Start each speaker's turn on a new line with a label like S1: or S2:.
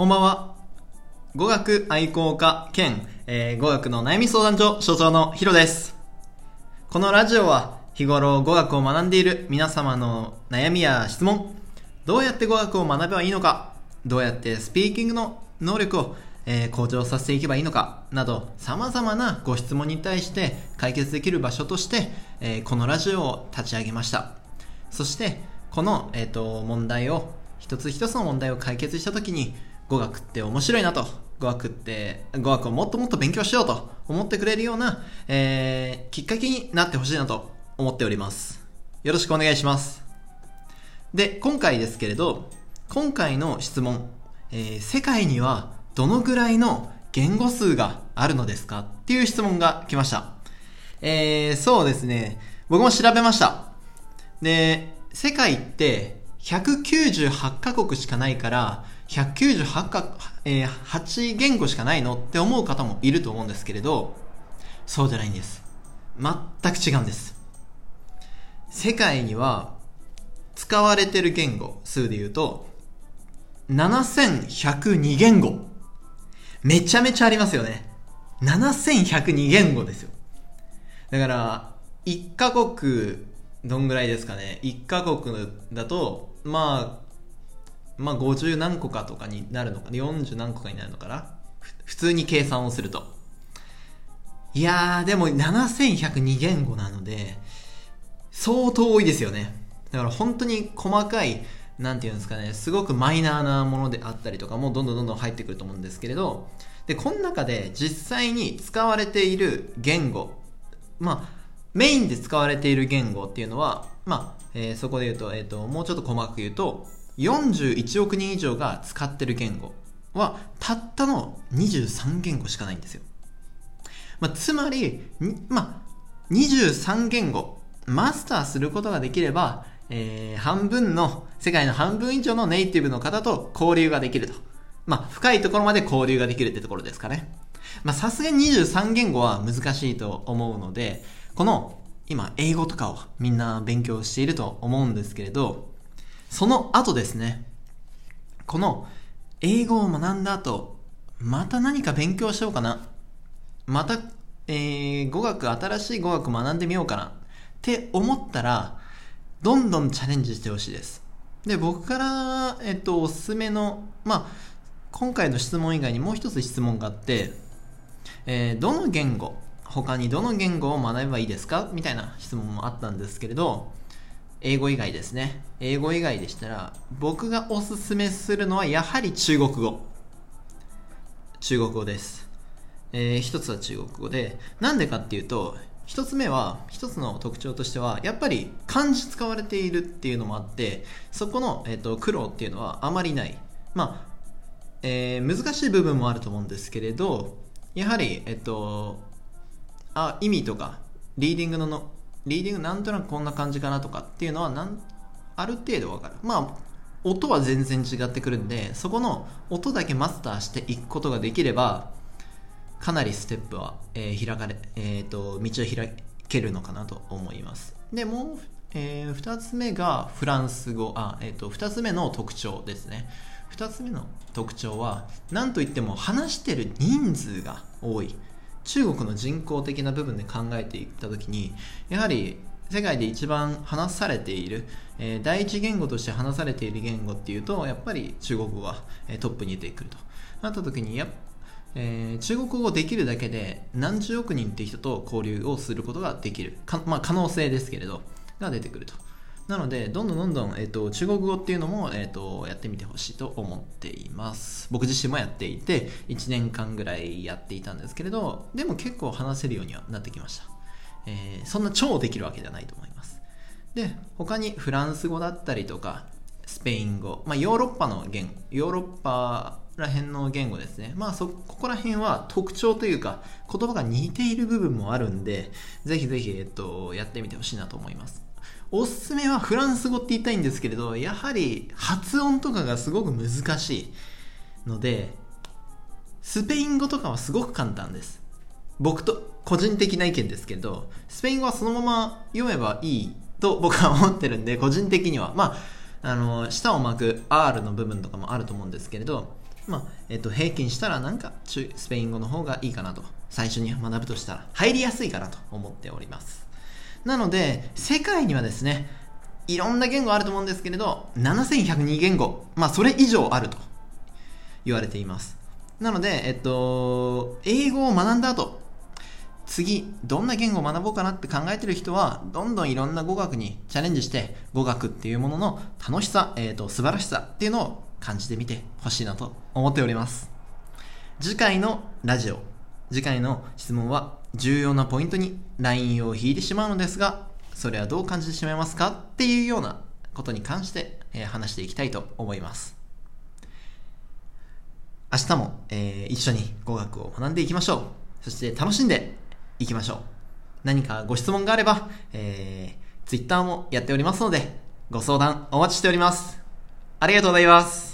S1: こんばんは。語学愛好家兼、えー語学の悩み相談所所長のヒロです。このラジオは日頃語学を学んでいる皆様の悩みや質問、どうやって語学を学べばいいのか、どうやってスピーキングの能力を、えー向上させていけばいいのか、など様々なご質問に対して解決できる場所として、えーこのラジオを立ち上げました。そして、この、えっ、と、問題を、一つ一つの問題を解決したときに、語学って面白いなと、語学って、語学をもっともっと勉強しようと思ってくれるような、えー、きっかけになってほしいなと思っております。よろしくお願いします。で、今回ですけれど、今回の質問、えー世界にはどのぐらいの言語数があるのですか？っていう質問が来ました。えー、そうですね。僕も調べました。で、世界って198カ国しかないから、198か、えー8言語しかないのって思う方もいると思うんですけれど、そうじゃないんです。全く違うんです。世界には使われてる言語数で言うと、7102言語。めちゃめちゃありますよね。7102言語ですよ。だから、1カ国、どんぐらいですかね。1カ国だと、まあ、まあ50何個かとかになるのか、40何個かになるのかな。普通に計算をすると。いやー、でも7102言語なので、相当多いですよね。だから本当に細かい、なんていうんですかね、すごくマイナーなものであったりとかもどんどんどんどん入ってくると思うんですけれど、で、この中で実際に使われている言語、まあ、メインで使われている言語っていうのは、まあ、えーそこで言うと、えっ、と、もうちょっと細かく言うと、41億人以上が使ってる言語は、たったの23言語しかないんですよ。まあ、つまり、まあ、23言語、マスターすることができれば、えー半分の、世界の半分以上のネイティブの方と交流ができると。まあ、深いところまで交流ができるってところですかね。まあ、さすがに23言語は難しいと思うので、この、今、英語とかをみんな勉強していると思うんですけれど、その後ですね、この、英語を学んだ後、また何か勉強しようかな。また、えー、語学、新しい語学学んでみようかな。って思ったら、どんどんチャレンジしてほしいです。で、僕から、えっと、おすすめの、まあ、今回の質問以外にもう一つ質問があって、えーどの言語、他にどの言語を学べばいいですか？みたいな質問もあったんですけれど、英語以外ですね。英語以外でしたら、僕がおすすめするのはやはり中国語。中国語です。えー一つは中国語で、なんでかっていうと、一つ目は、一つの特徴としては、やっぱり漢字使われているっていうのもあって、そこの、えっと苦労っていうのはあまりない。まあ、えー難しい部分もあると思うんですけれど、やはり、えっと、あ、意味とか、リーディングのの、リーディングなんとなくこんな感じかなとかっていうのはなん、ある程度わかる。まあ、音は全然違ってくるんで、そこの音だけマスターしていくことができれば、かなりステップは、えー開かれ、えっ、と、道を開けるのかなと思います。で、もう、えー二つ目がフランス語、あ、えっ、と、二つ目の特徴ですね。二つ目の特徴は、なんといっても話してる人数が多い。中国の人口的な部分で考えていったときに、やはり世界で一番話されている、えー第一言語として話されている言語っていうと、やっぱり中国語が、えートップに出てくると。なったときに、やえー中国語できるだけで何十億人って人と交流をすることができる。かまあ、可能性ですけれど、が出てくると。なので、どんどんどんどん、えっ、と、中国語っていうのも、えっ、と、やってみてほしいと思っています。僕自身もやっていて、1年間ぐらいやっていたんですけれど、でも結構話せるようにはなってきました。えーそんな超できるわけではないと思います。で、他にフランス語だったりとか、スペイン語、まあ、ヨーロッパの言語、ヨーロッパら辺の言語ですね。まあ、そ、ここら辺は特徴というか、言葉が似ている部分もあるんで、ぜひぜひ、えっと、やってみてほしいなと思います。おすすめはフランス語って言いたいんですけれど、やはり発音とかがすごく難しいので、スペイン語とかはすごく簡単です。僕と個人的な意見ですけど、スペイン語はそのまま読めばいいと僕は思ってるんで、個人的には。まあ、あの、舌を巻く R の部分とかもあると思うんですけれど、まあ、えっと、平均したらなんか、スペイン語の方がいいかなと。最初に学ぶとしたら、入りやすいかなと思っております。なので、世界にはですね、いろんな言語あると思うんですけれど、7102言語、まあ、それ以上あると言われています。なので、えっと、英語を学んだ後、次、どんな言語を学ぼうかなって考えてる人は、どんどんいろんな語学にチャレンジして、語学っていうものの楽しさ、えっ、と、素晴らしさっていうのを感じてみてほしいなと思っております。次回のラジオ、次回の質問は、重要なポイントにラインを引いてしまうのですが、それはどう感じてしまいますかっていうようなことに関して、えー、話していきたいと思います。明日も、えー、一緒に語学を学んでいきましょう。そして楽しんでいきましょう。何かご質問があれば、えー、Twitter もやっておりますので、ご相談お待ちしております。ありがとうございます。